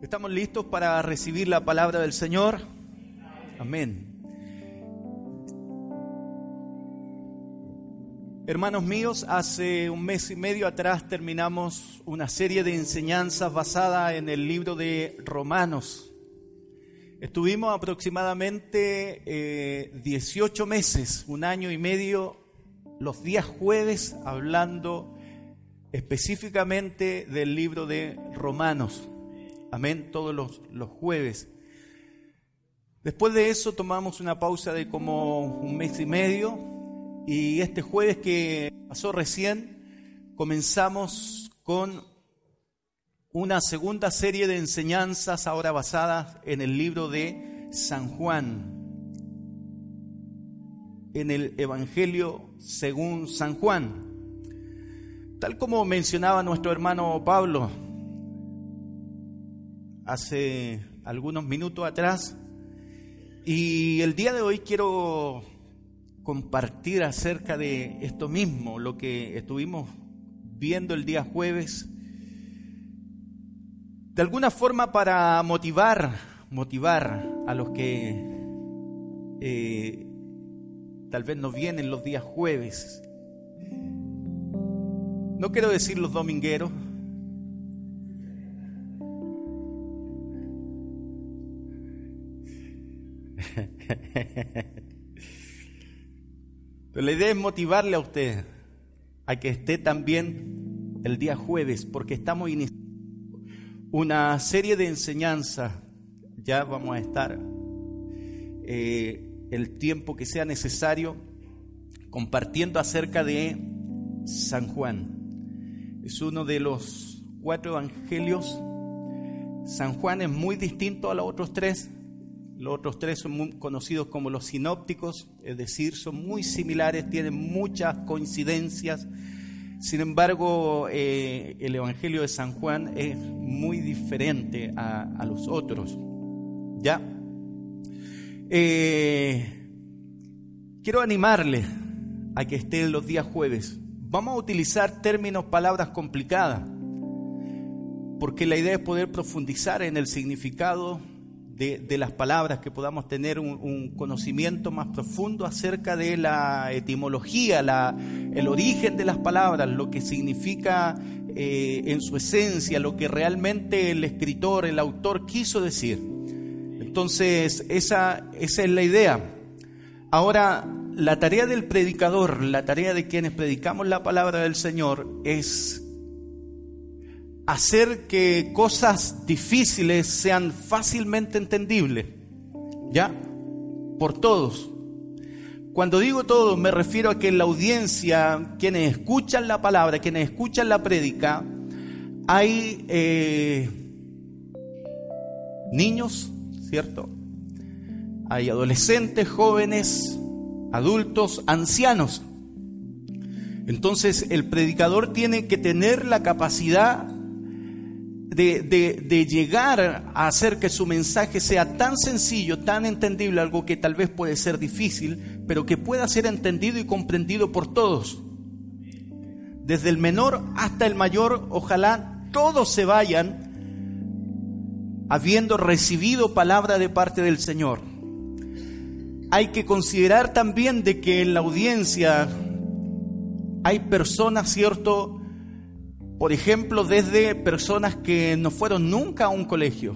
¿Estamos listos para recibir la palabra del Señor? Amén. Hermanos míos, hace un mes y medio atrás terminamos una serie de enseñanzas basada en el libro de Romanos. Estuvimos aproximadamente 18 eh, meses, un año y medio, los días jueves hablando específicamente del libro de Romanos. Amén, todos los, los jueves. Después de eso tomamos una pausa de como un mes y medio y este jueves que pasó recién comenzamos con una segunda serie de enseñanzas ahora basadas en el libro de San Juan, en el Evangelio según San Juan. Tal como mencionaba nuestro hermano Pablo, hace algunos minutos atrás. Y el día de hoy quiero compartir acerca de esto mismo, lo que estuvimos viendo el día jueves. De alguna forma para motivar, motivar a los que eh, tal vez no vienen los días jueves. No quiero decir los domingueros, Pero la idea es motivarle a usted a que esté también el día jueves, porque estamos iniciando una serie de enseñanzas. Ya vamos a estar eh, el tiempo que sea necesario compartiendo acerca de San Juan. Es uno de los cuatro evangelios. San Juan es muy distinto a los otros tres los otros tres son muy conocidos como los sinópticos, es decir, son muy similares, tienen muchas coincidencias. Sin embargo, eh, el Evangelio de San Juan es muy diferente a, los otros. ¿Ya? Eh, quiero animarle a que esté en los días jueves. Vamos a utilizar términos, palabras complicadas, porque la idea es poder profundizar en el significado de, las palabras, que podamos tener un, conocimiento más profundo acerca de la etimología, la, el origen de las palabras, lo que significa eh, en su esencia, lo que realmente el escritor, el autor quiso decir. Entonces, esa, esa es la idea. Ahora, la tarea del predicador, la tarea de quienes predicamos la palabra del Señor es hacer que cosas difíciles sean fácilmente entendibles, ¿ya? Por todos. Cuando digo todos, me refiero a que en la audiencia, quienes escuchan la palabra, quienes escuchan la prédica, hay eh, niños, ¿cierto? Hay adolescentes, jóvenes, adultos, ancianos. Entonces el predicador tiene que tener la capacidad de, llegar a hacer que su mensaje sea tan sencillo, tan entendible, algo que tal vez puede ser difícil, pero que pueda ser entendido y comprendido por todos. Desde el menor hasta el mayor, ojalá todos se vayan habiendo recibido palabra de parte del Señor. Hay que considerar también de que en la audiencia hay personas, ¿cierto?, por ejemplo, desde personas que no fueron nunca a un colegio,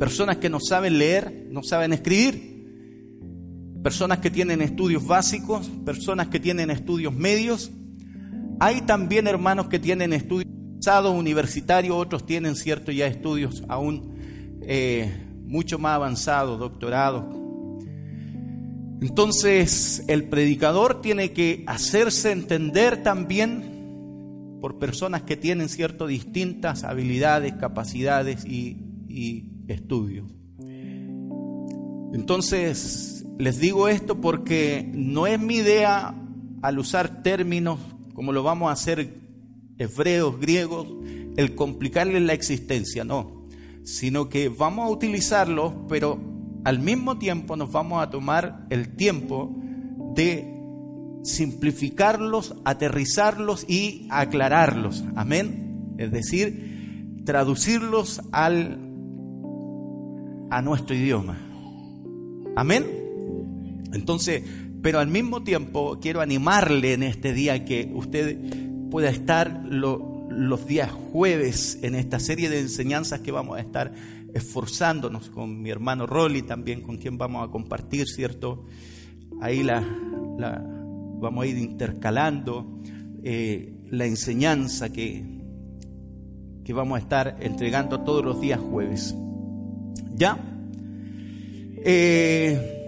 personas que no saben leer, no saben escribir, personas que tienen estudios básicos, personas que tienen estudios medios. Hay también hermanos que tienen estudios avanzados, universitarios, otros tienen cierto ya estudios aún eh, mucho más avanzados, doctorados. Entonces el predicador tiene que hacerse entender también por personas que tienen cierto distintas habilidades, capacidades y, estudios. Entonces, les digo esto porque no es mi idea al usar términos como lo vamos a hacer hebreos, griegos, el complicarles la existencia, no, sino que vamos a utilizarlos, pero al mismo tiempo nos vamos a tomar el tiempo de simplificarlos, aterrizarlos y aclararlos. Amén. Es decir, traducirlos al, a nuestro idioma. Amén. Entonces, pero al mismo tiempo quiero animarle en este día que usted pueda estar los días jueves en esta serie de enseñanzas que vamos a estar esforzándonos con mi hermano Rolly también, con quien vamos a compartir, ¿cierto? Ahí la, vamos a ir intercalando eh, la enseñanza que, que vamos a estar entregando todos los días jueves. ¿Ya? Eh,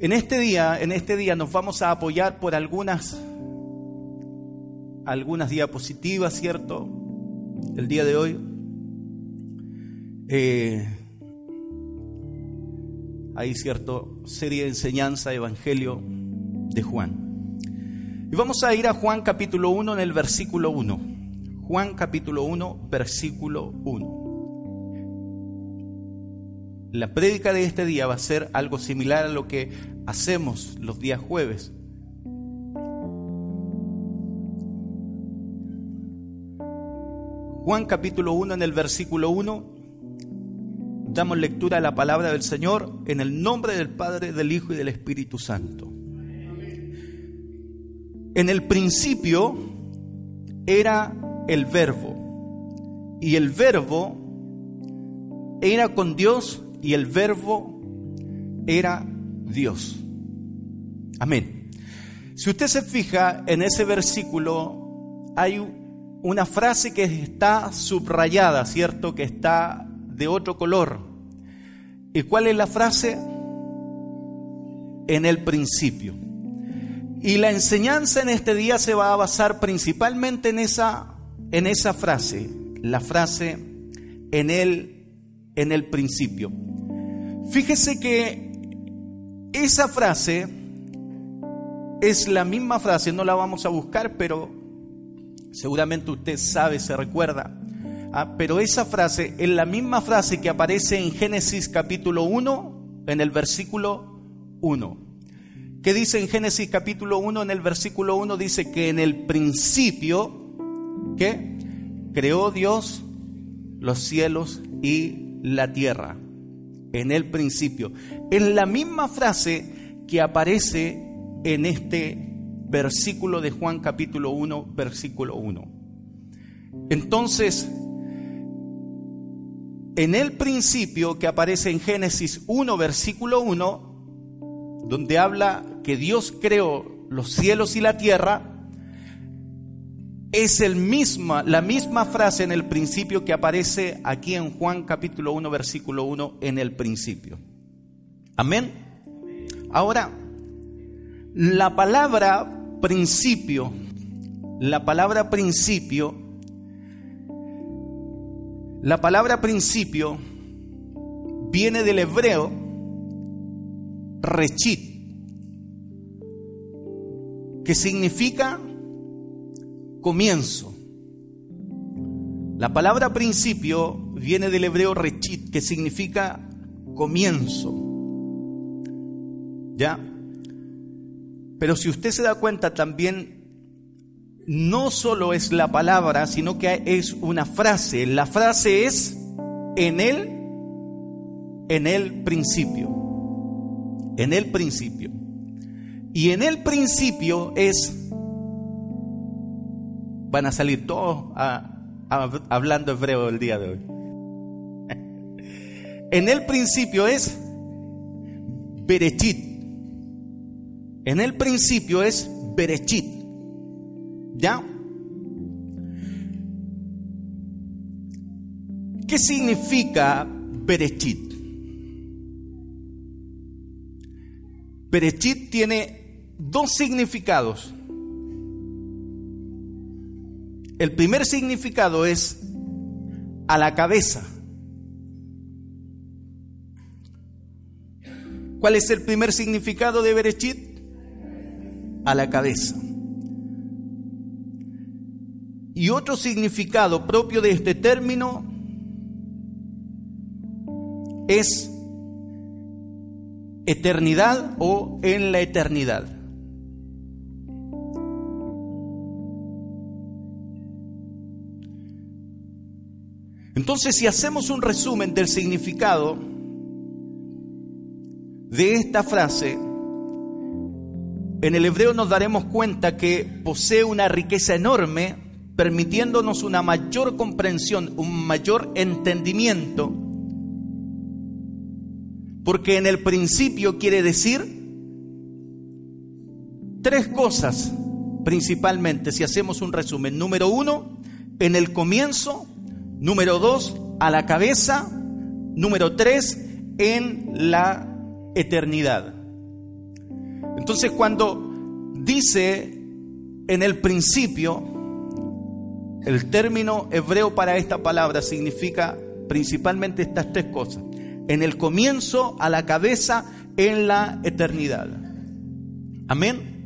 En este día, en este día nos vamos a apoyar por algunas algunas diapositivas, ¿cierto? El día de hoy. Eh, hay cierto serie de enseñanza, Evangelio de Juan. Y vamos a ir a Juan capítulo 1 en el versículo 1. Juan capítulo 1, versículo 1. La prédica de este día va a ser algo similar a lo que hacemos los días jueves. Juan capítulo 1 en el versículo 1 damos lectura a la palabra del Señor en el nombre del Padre, del Hijo y del Espíritu Santo. En el principio era el verbo y el verbo era con Dios y el verbo era Dios. Amén. Si usted se fija en ese versículo, hay una frase que está subrayada, ¿cierto? Que está de otro color. ¿Y cuál es la frase? En el principio. Y la enseñanza en este día se va a basar principalmente en esa, en esa frase, la frase en el, en el principio. Fíjese que esa frase es la misma frase, no la vamos a buscar, pero seguramente usted sabe, se recuerda. Ah, pero esa frase es la misma frase que aparece en Génesis capítulo 1, en el versículo 1. ¿Qué dice en Génesis capítulo 1, en el versículo 1? Dice que en el principio, ¿qué? Creó Dios los cielos y la tierra en el principio. Es la misma frase que aparece en este versículo de Juan capítulo 1, versículo 1. Entonces, en el principio que aparece en Génesis 1, versículo 1, donde habla que Dios creó los cielos y la tierra, es el misma, la misma frase en el principio que aparece aquí en Juan capítulo 1, versículo 1, en el principio. Amén. Ahora, la palabra principio, la palabra principio, la palabra principio viene del hebreo rechit, que significa comienzo. La palabra principio viene del hebreo rechit, que significa comienzo. ¿Ya? Pero si usted se da cuenta también, no solo es la palabra, sino que es una frase. La frase es en él, en el principio. En el principio. Y en el principio es van a salir todos hablando hebreo el día de hoy. en el principio es Berechit. En el principio es Berechit. ¿Ya? ¿Qué significa Berechit? Berechit tiene dos significados. El primer significado es a la cabeza. ¿Cuál es el primer significado de Berechit? A la cabeza. Y otro significado propio de este término es eternidad o en la eternidad. Entonces, si hacemos un resumen del significado de esta frase, en el hebreo nos daremos cuenta que posee una riqueza enorme, permitiéndonos una mayor comprensión, un mayor entendimiento, porque en el principio quiere decir tres cosas principalmente, si hacemos un resumen. Número uno, en el comienzo. Número dos, a la cabeza. Número tres, en la eternidad. Entonces cuando dice en el principio, el término hebreo para esta palabra significa principalmente estas tres cosas. En el comienzo, a la cabeza, en la eternidad. Amén.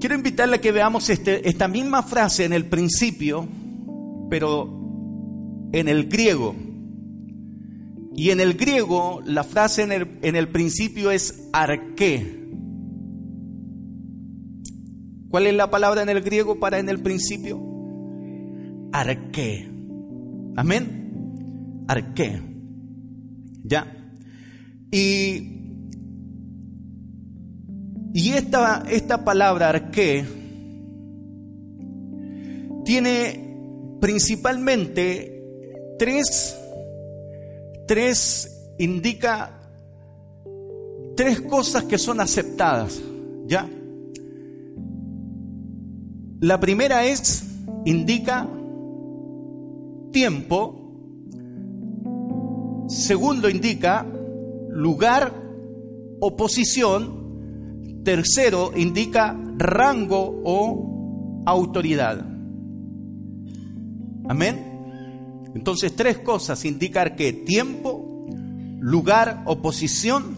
Quiero invitarle a que veamos este, esta misma frase en el principio, pero en el griego. Y en el griego, la frase en el, en el principio es arqué. ¿Cuál es la palabra en el griego para en el principio? Arqué. Amén. Arqué. Ya. Y, y esta, esta palabra arqué tiene principalmente tres tres indica tres cosas que son aceptadas, ¿ya? La primera es, indica tiempo. Segundo, indica lugar o posición. Tercero, indica rango o autoridad. Amén. Entonces, tres cosas indicar que tiempo, lugar o posición,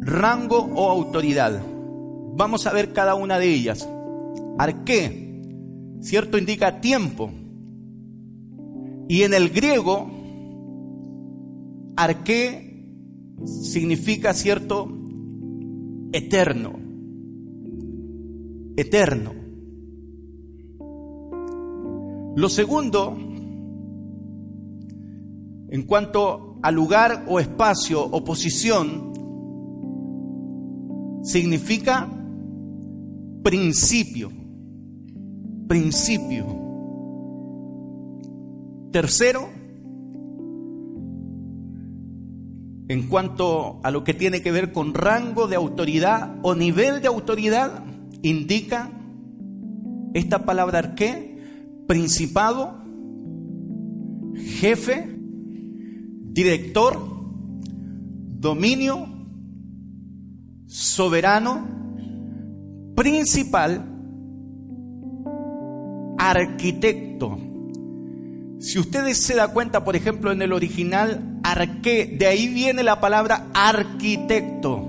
rango o autoridad. Vamos a ver cada una de ellas. Arqué, ¿cierto? Indica tiempo. Y en el griego, arqué significa, ¿cierto? Eterno. Eterno. Lo segundo en cuanto a lugar o espacio o posición, significa principio. Principio. Tercero, en cuanto a lo que tiene que ver con rango de autoridad o nivel de autoridad, indica esta palabra ¿qué? principado, jefe, director, dominio, soberano, principal, arquitecto. Si ustedes se dan cuenta, por ejemplo, en el original, arqué, de ahí viene la palabra arquitecto.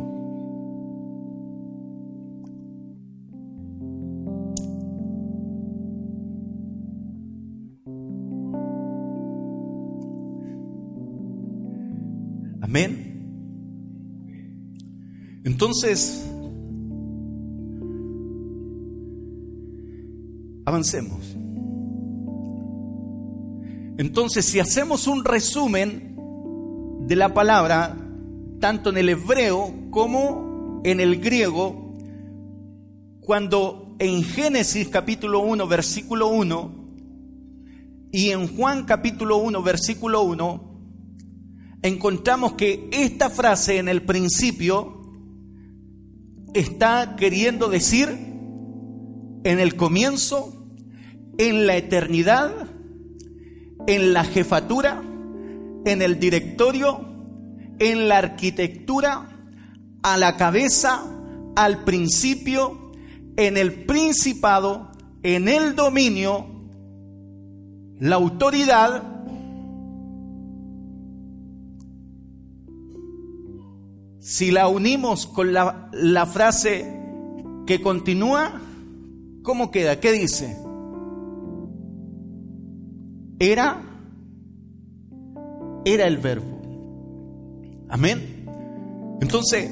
Amén. Entonces, avancemos. Entonces, si hacemos un resumen de la palabra, tanto en el hebreo como en el griego, cuando en Génesis capítulo 1, versículo 1, y en Juan capítulo 1, versículo 1, encontramos que esta frase en el principio está queriendo decir en el comienzo, en la eternidad, en la jefatura, en el directorio, en la arquitectura, a la cabeza, al principio, en el principado, en el dominio, la autoridad Si la unimos con la, frase que continúa, ¿cómo queda? ¿Qué dice? Era, era el verbo. Amén. Entonces,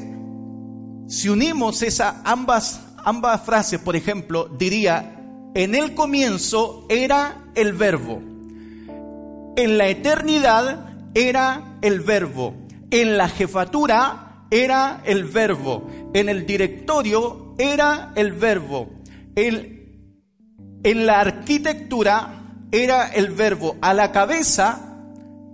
si unimos esas ambas, ambas frases, por ejemplo, diría, en el comienzo era el verbo. En la eternidad era el verbo. En la jefatura era el verbo. En el directorio era el verbo. en la arquitectura era el verbo. A la cabeza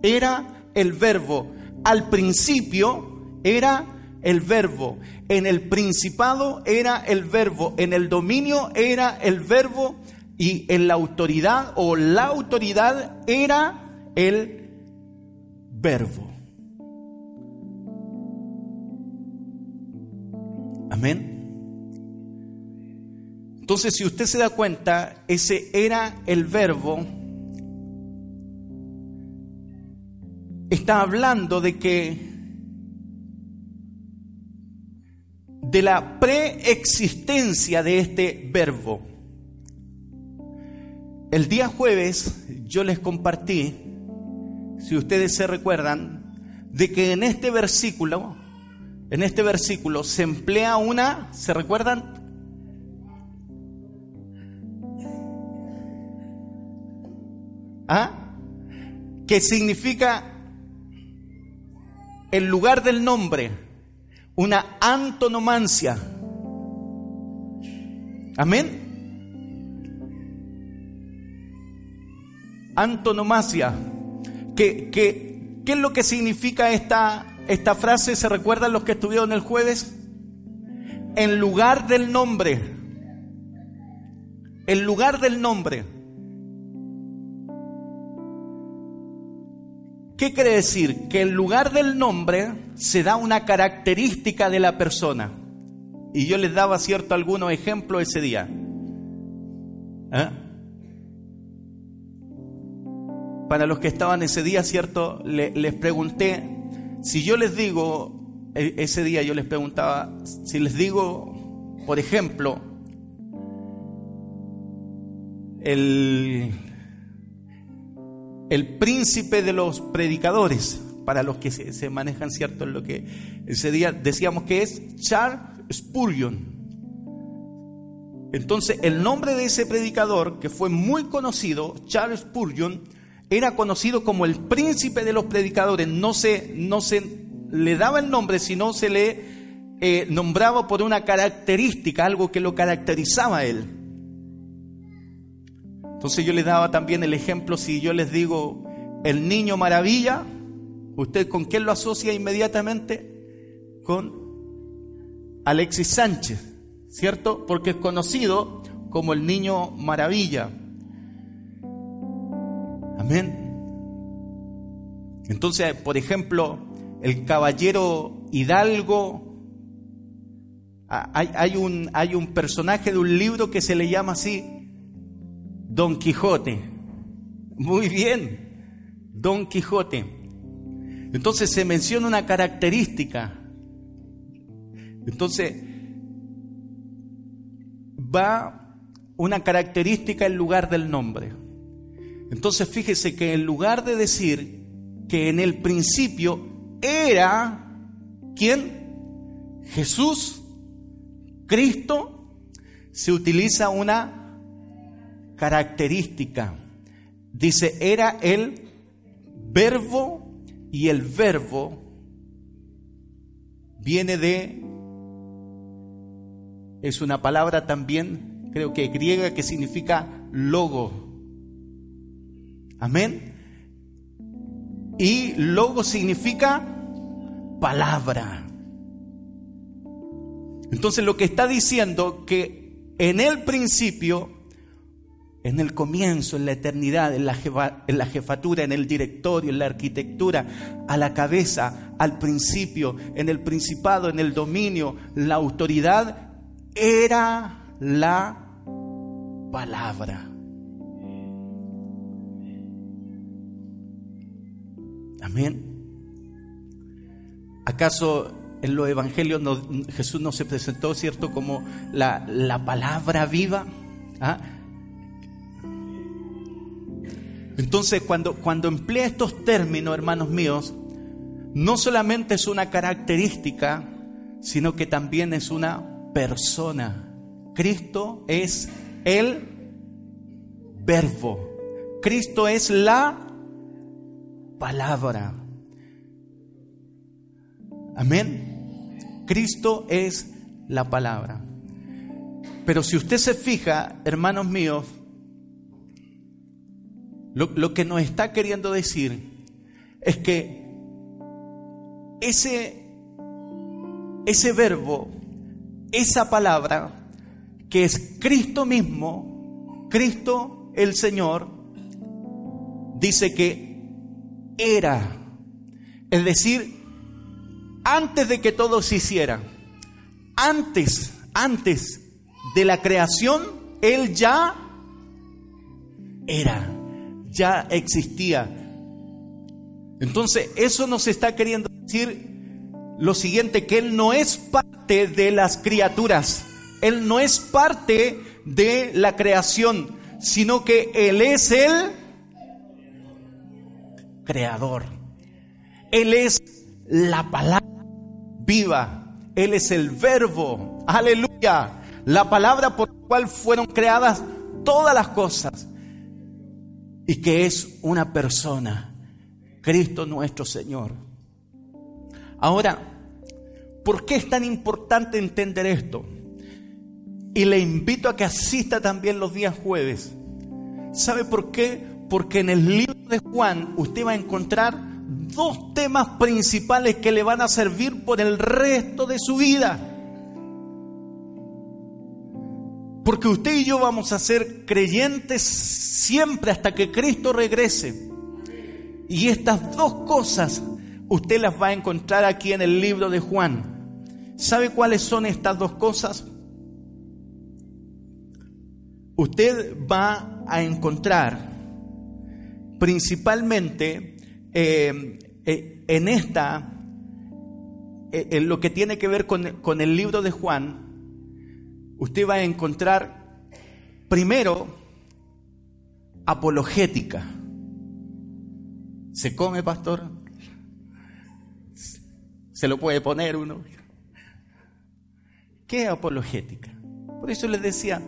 era el verbo. Al principio era el verbo. En el principado era el verbo. En el dominio era el verbo. Y en la autoridad o la autoridad era el verbo. Amén. Entonces, si usted se da cuenta, ese era el verbo. Está hablando de que de la preexistencia de este verbo. El día jueves yo les compartí, si ustedes se recuerdan, de que en este versículo, en este versículo se emplea una, ¿se recuerdan? ¿Ah? Que significa el lugar del nombre una antonomancia. Amén. Antonomasia. ¿Qué, qué, qué es lo que significa esta, esta frase? ¿Se recuerdan los que estuvieron el jueves? En lugar del nombre. En lugar del nombre. ¿Qué quiere decir? Que en lugar del nombre se da una característica de la persona. Y yo les daba cierto algunos ejemplos ese día. ¿Eh? Para los que estaban ese día, cierto, les pregunté, si yo les digo, e, ese día yo les preguntaba, si les digo, por ejemplo, el el príncipe de los predicadores, para los que se, manejan, ¿cierto? En lo que ese día decíamos que es Charles Spurgeon. Entonces, el nombre de ese predicador, que fue muy conocido, Charles Spurgeon, era conocido como el príncipe de los predicadores. No se, no se le daba el nombre, sino se le eh, nombraba por una característica, algo que lo caracterizaba a él. Entonces yo les daba también el ejemplo, si yo les digo el niño maravilla, ¿usted con quién lo asocia inmediatamente? Con Alexis Sánchez, ¿cierto? Porque es conocido como el niño maravilla. Amén. Entonces, por ejemplo, el caballero Hidalgo, hay, un, hay un personaje de un libro que se le llama así, Don Quijote. Muy bien, Don Quijote. Entonces se menciona una característica. Entonces va una característica en lugar del nombre. Entonces fíjese que en lugar de decir que en el principio era, ¿quién? Jesús, Cristo, se utiliza una característica. Dice, era el verbo y el verbo viene de, es una palabra también, creo que griega, que significa logo. Amén. Y logo significa palabra. Entonces lo que está diciendo que en el principio en el comienzo, en la eternidad, en la, jefatura, en el directorio, en la arquitectura, a la cabeza, al principio, en el principado, en el dominio, la autoridad, era la palabra. Amén. ¿Acaso en los evangelios Jesús no se presentó, cierto, como la, la palabra viva? ¿Ah? Entonces, cuando, cuando emplea estos términos, hermanos míos, no solamente es una característica, sino que también es una persona. Cristo es el verbo. Cristo es la palabra. Amén. Cristo es la palabra. Pero si usted se fija, hermanos míos, lo, que nos está queriendo decir es que ese, ese verbo, esa palabra, que es Cristo mismo, Cristo el Señor, dice que era, es decir, antes de que todo se hiciera, antes, antes de la creación, Él ya era ya existía. Entonces, eso nos está queriendo decir lo siguiente, que Él no es parte de las criaturas, Él no es parte de la creación, sino que Él es el creador. Él es la palabra viva, Él es el verbo, aleluya, la palabra por la cual fueron creadas todas las cosas y que es una persona, Cristo nuestro Señor. Ahora, ¿por qué es tan importante entender esto? Y le invito a que asista también los días jueves. ¿Sabe por qué? Porque en el libro de Juan usted va a encontrar dos temas principales que le van a servir por el resto de su vida. Porque usted y yo vamos a ser creyentes siempre hasta que Cristo regrese. Y estas dos cosas usted las va a encontrar aquí en el libro de Juan. ¿Sabe cuáles son estas dos cosas? Usted va a encontrar principalmente eh, eh, en esta, eh, en lo que tiene que ver con, con el libro de Juan, usted va a encontrar primero apologética. ¿Se come, pastor? ¿Se lo puede poner uno? ¿Qué es apologética? Por eso les decía,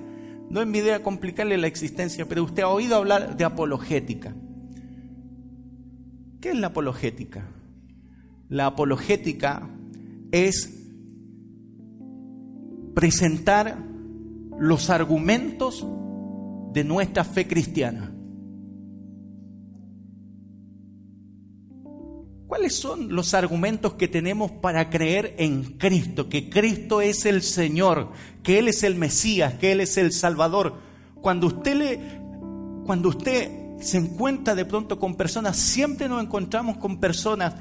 no es mi idea complicarle la existencia, pero usted ha oído hablar de apologética. ¿Qué es la apologética? La apologética es presentar los argumentos de nuestra fe cristiana. ¿Cuáles son los argumentos que tenemos para creer en Cristo? Que Cristo es el Señor, que Él es el Mesías, que Él es el Salvador. Cuando usted le, cuando usted se encuentra de pronto con personas, siempre nos encontramos con personas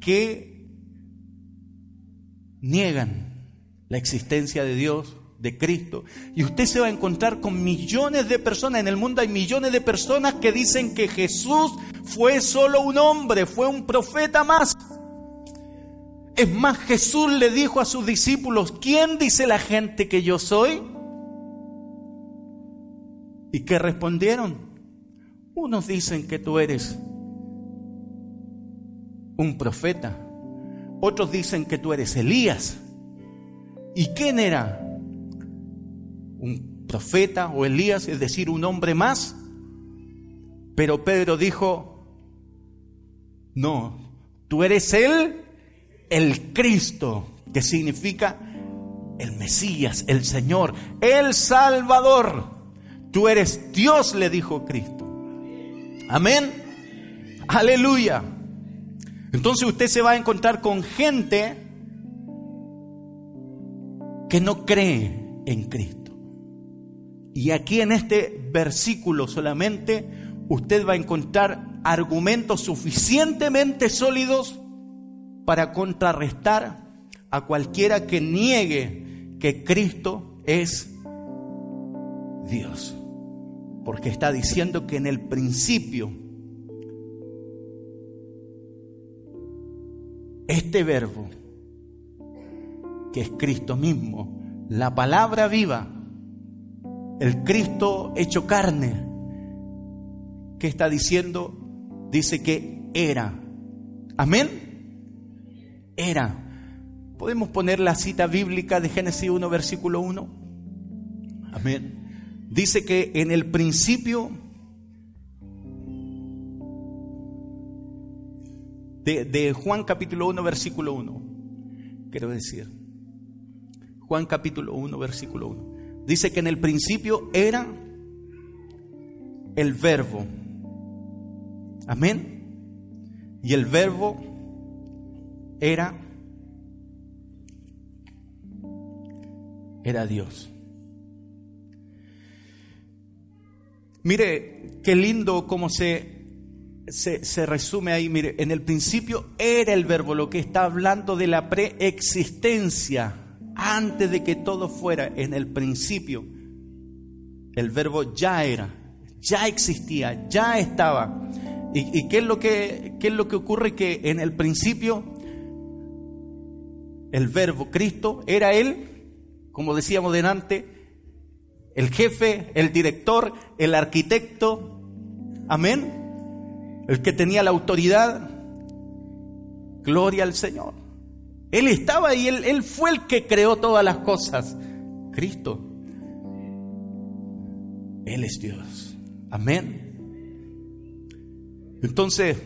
que niegan la existencia de Dios, de Cristo. Y usted se va a encontrar con millones de personas. En el mundo hay millones de personas que dicen que Jesús fue solo un hombre, fue un profeta más. Es más, Jesús le dijo a sus discípulos, ¿quién dice la gente que yo soy? ¿Y qué respondieron? Unos dicen que tú eres un profeta, otros dicen que tú eres Elías, ¿Y quién era? ¿Un profeta o Elías, es decir, un hombre más? Pero Pedro dijo, no, tú eres él, el Cristo, que significa el Mesías, el Señor, el Salvador. Tú eres Dios, le dijo Cristo. Amén. Aleluya. Entonces usted se va a encontrar con gente que no cree en Cristo. Y aquí en este versículo solamente usted va a encontrar argumentos suficientemente sólidos para contrarrestar a cualquiera que niegue que Cristo es Dios. Porque está diciendo que en el principio este verbo que es Cristo mismo, la palabra viva, el Cristo hecho carne, que está diciendo, dice que era. Amén. era. ¿Podemos poner la cita bíblica de Génesis 1, versículo 1? Amén. Dice que en el principio de, de Juan capítulo 1, versículo 1, quiero decir. Juan capítulo 1, versículo 1. Dice que en el principio era el verbo. Amén. Y el verbo era era Dios. Mire qué lindo cómo se, se, se, resume ahí. Mire, en el principio era el verbo, lo que está hablando de la preexistencia, antes de que todo fuera, en el principio. El verbo ya era, ya existía, ya estaba. ¿Y, qué, es lo que, qué es lo que ocurre? Que en el principio el verbo Cristo era Él como decíamos delante, el jefe, el director, el arquitecto, amén, el que tenía la autoridad, gloria al Señor. Él estaba ahí, él, él fue el que creó todas las cosas, Cristo. Él es Dios, amén. Entonces,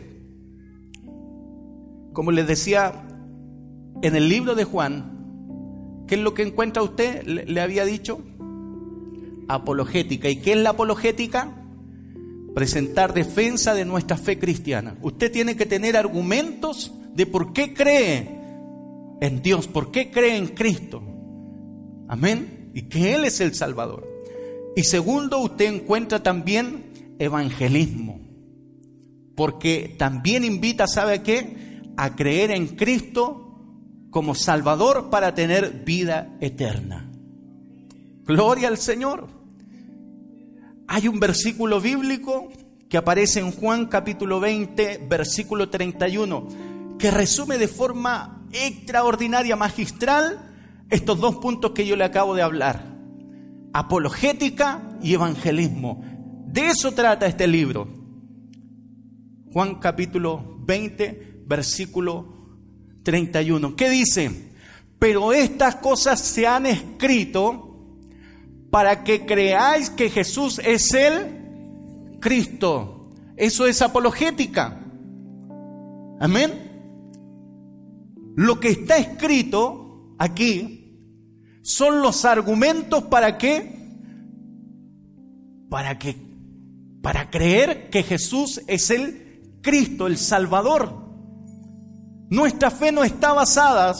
como les decía, en el libro de Juan, ¿Qué es lo que encuentra usted? Le, había dicho. Apologética. ¿Y qué es la apologética? Presentar defensa de nuestra fe cristiana. Usted tiene que tener argumentos de por qué cree en Dios, por qué cree en Cristo. Amén. Y que Él es el Salvador. Y segundo, usted encuentra también evangelismo. Porque también invita, ¿sabe qué? A creer en Cristo como Salvador para tener vida eterna. Gloria al Señor. Hay un versículo bíblico que aparece en Juan capítulo 20, versículo 31, que resume de forma extraordinaria, magistral, estos dos puntos que yo le acabo de hablar. Apologética y evangelismo. De eso trata este libro. Juan capítulo 20, versículo 31. ¿Qué dice? Pero estas cosas se han escrito para que creáis que Jesús es el Cristo. Eso es apologética. Amén. Lo que está escrito aquí son los argumentos para qué? Para que para creer que Jesús es el Cristo, el Salvador. Nuestra fe no está basada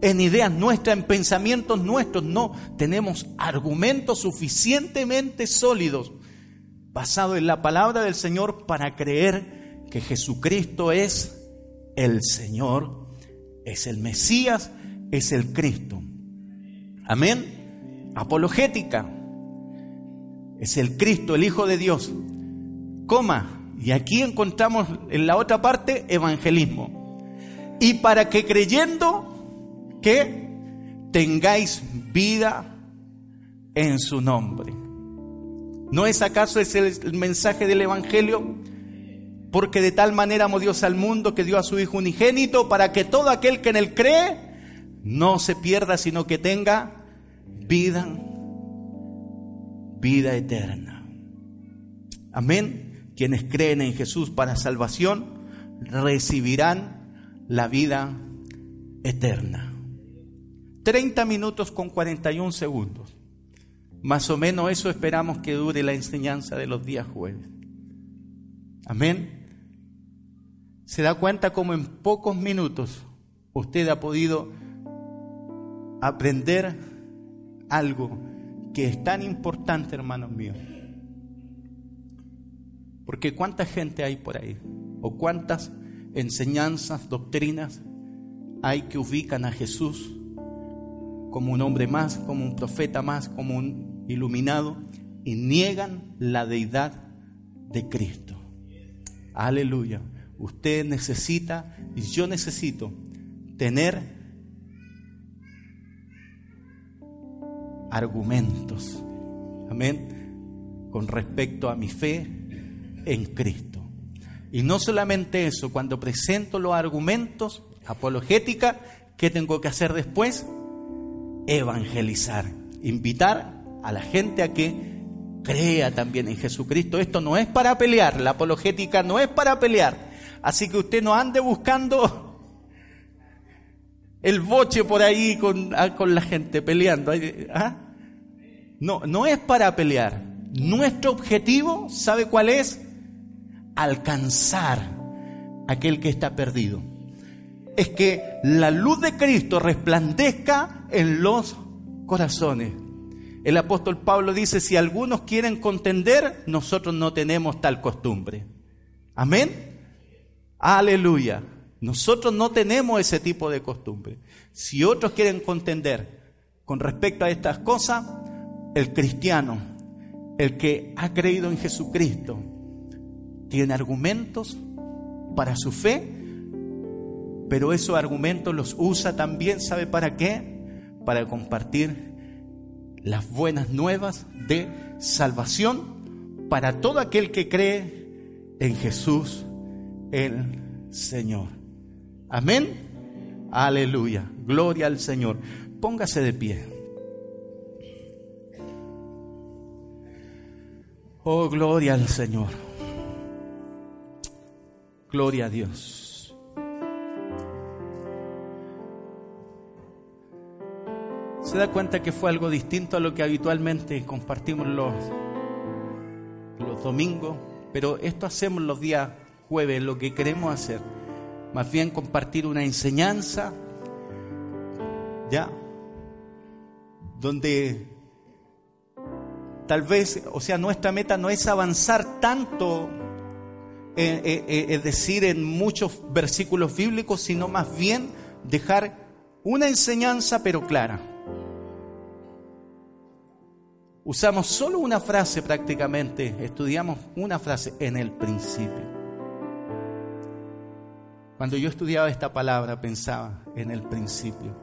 en ideas nuestras, en pensamientos nuestros. No, tenemos argumentos suficientemente sólidos basados en la palabra del Señor para creer que Jesucristo es el Señor, es el Mesías, es el Cristo. Amén. Apologética. Es el Cristo, el Hijo de Dios. Coma. Y aquí encontramos en la otra parte evangelismo y para que creyendo que tengáis vida en su nombre. ¿No es acaso ese el mensaje del Evangelio? Porque de tal manera amó Dios al mundo que dio a su Hijo unigénito para que todo aquel que en él cree no se pierda, sino que tenga vida, vida eterna. Amén. Quienes creen en Jesús para salvación recibirán la vida eterna. 30 minutos con 41 segundos. Más o menos eso esperamos que dure la enseñanza de los días jueves. Amén. ¿Se da cuenta cómo en pocos minutos usted ha podido aprender algo que es tan importante, hermanos míos? Porque cuánta gente hay por ahí, o cuántas enseñanzas, doctrinas hay que ubican a Jesús como un hombre más, como un profeta más, como un iluminado y niegan la deidad de Cristo. Aleluya. Usted necesita y yo necesito tener argumentos. Amén. Con respecto a mi fe en Cristo. Y no solamente eso, cuando presento los argumentos, apologética, ¿qué tengo que hacer después? Evangelizar, invitar a la gente a que crea también en Jesucristo. Esto no es para pelear, la apologética no es para pelear. Así que usted no ande buscando el boche por ahí con, ah, con la gente peleando. ¿ah? No, no es para pelear. Nuestro objetivo, ¿sabe cuál es? Alcanzar aquel que está perdido. Es que la luz de Cristo resplandezca en los corazones. El apóstol Pablo dice, si algunos quieren contender, nosotros no tenemos tal costumbre. Amén. Aleluya. Nosotros no tenemos ese tipo de costumbre. Si otros quieren contender con respecto a estas cosas, el cristiano, el que ha creído en Jesucristo, tiene argumentos para su fe, pero esos argumentos los usa también, ¿sabe para qué? Para compartir las buenas nuevas de salvación para todo aquel que cree en Jesús el Señor. Amén. Aleluya. Gloria al Señor. Póngase de pie. Oh, gloria al Señor. Gloria a Dios. Se da cuenta que fue algo distinto a lo que habitualmente compartimos los, los domingos, pero esto hacemos los días jueves, lo que queremos hacer más bien compartir una enseñanza, ¿ya? Donde tal vez, o sea, nuestra meta no es avanzar tanto, es decir, en muchos versículos bíblicos, sino más bien dejar una enseñanza pero clara. Usamos solo una frase prácticamente, estudiamos una frase en el principio. Cuando yo estudiaba esta palabra pensaba en el principio,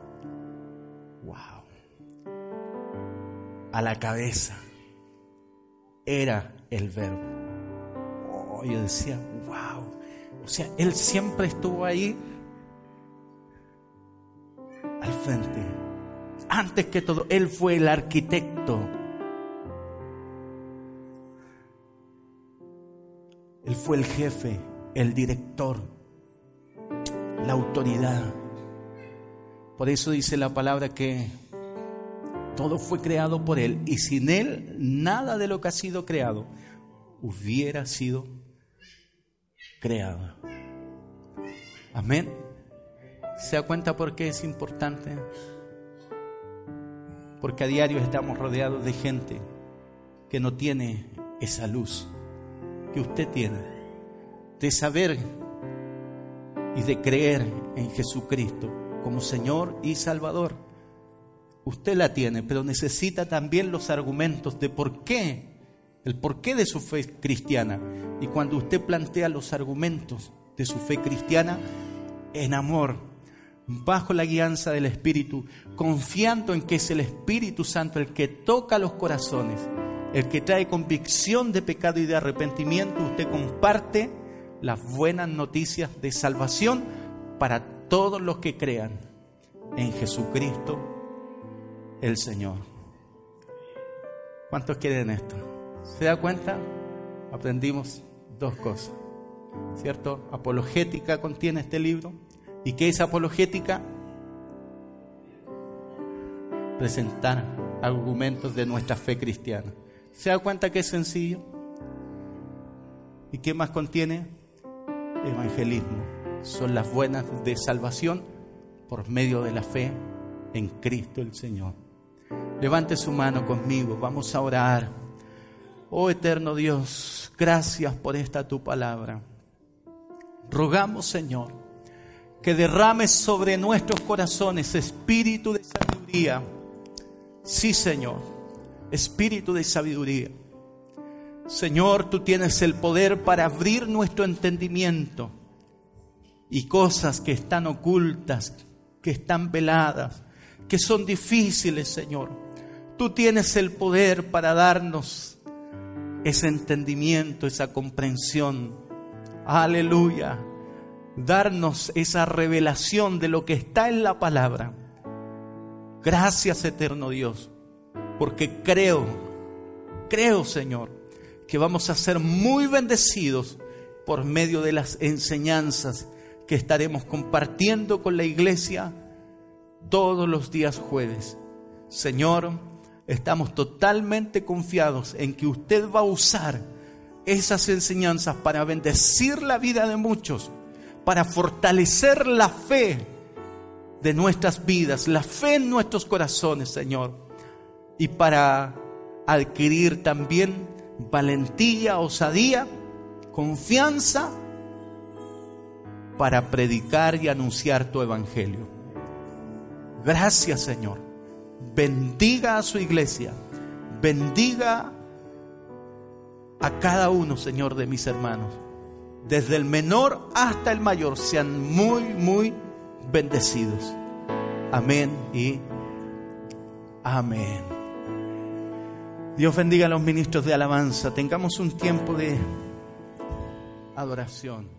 wow, a la cabeza era el verbo. Oh, yo decía, wow, o sea, Él siempre estuvo ahí al frente. Antes que todo, Él fue el arquitecto. Él fue el jefe, el director la autoridad. Por eso dice la palabra que todo fue creado por Él y sin Él nada de lo que ha sido creado hubiera sido creado. Amén. ¿Se da cuenta por qué es importante? Porque a diario estamos rodeados de gente que no tiene esa luz que usted tiene, de saber y de creer en Jesucristo como Señor y Salvador. Usted la tiene, pero necesita también los argumentos de por qué, el porqué de su fe cristiana. Y cuando usted plantea los argumentos de su fe cristiana en amor, bajo la guianza del Espíritu, confiando en que es el Espíritu Santo el que toca los corazones, el que trae convicción de pecado y de arrepentimiento, usted comparte las buenas noticias de salvación para todos los que crean en Jesucristo el Señor. ¿Cuántos quieren esto? ¿Se da cuenta? Aprendimos dos cosas. ¿Cierto? Apologética contiene este libro. ¿Y qué es apologética? Presentar argumentos de nuestra fe cristiana. ¿Se da cuenta que es sencillo? ¿Y qué más contiene? Evangelismo son las buenas de salvación por medio de la fe en Cristo el Señor. Levante su mano conmigo, vamos a orar. Oh eterno Dios, gracias por esta tu palabra. Rogamos, Señor, que derrames sobre nuestros corazones espíritu de sabiduría. Sí, Señor, espíritu de sabiduría Señor, tú tienes el poder para abrir nuestro entendimiento y cosas que están ocultas, que están veladas, que son difíciles, Señor. Tú tienes el poder para darnos ese entendimiento, esa comprensión. Aleluya. darnos esa revelación de lo que está en la palabra. Gracias eterno Dios, porque creo, creo Señor, que vamos a ser muy bendecidos por medio de las enseñanzas que estaremos compartiendo con la iglesia todos los días jueves. Señor, estamos totalmente confiados en que usted va a usar esas enseñanzas para bendecir la vida de muchos para fortalecer la fe de nuestras vidas, la fe en nuestros corazones, Señor, y para adquirir también valentía, osadía, confianza para predicar y anunciar tu evangelio. Gracias, Señor. Bendiga a su iglesia. Bendiga a cada uno, Señor, de mis hermanos desde el menor hasta el mayor, sean muy, muy bendecidos. Amén y amén. Dios bendiga a los ministros de alabanza. Tengamos un tiempo de adoración.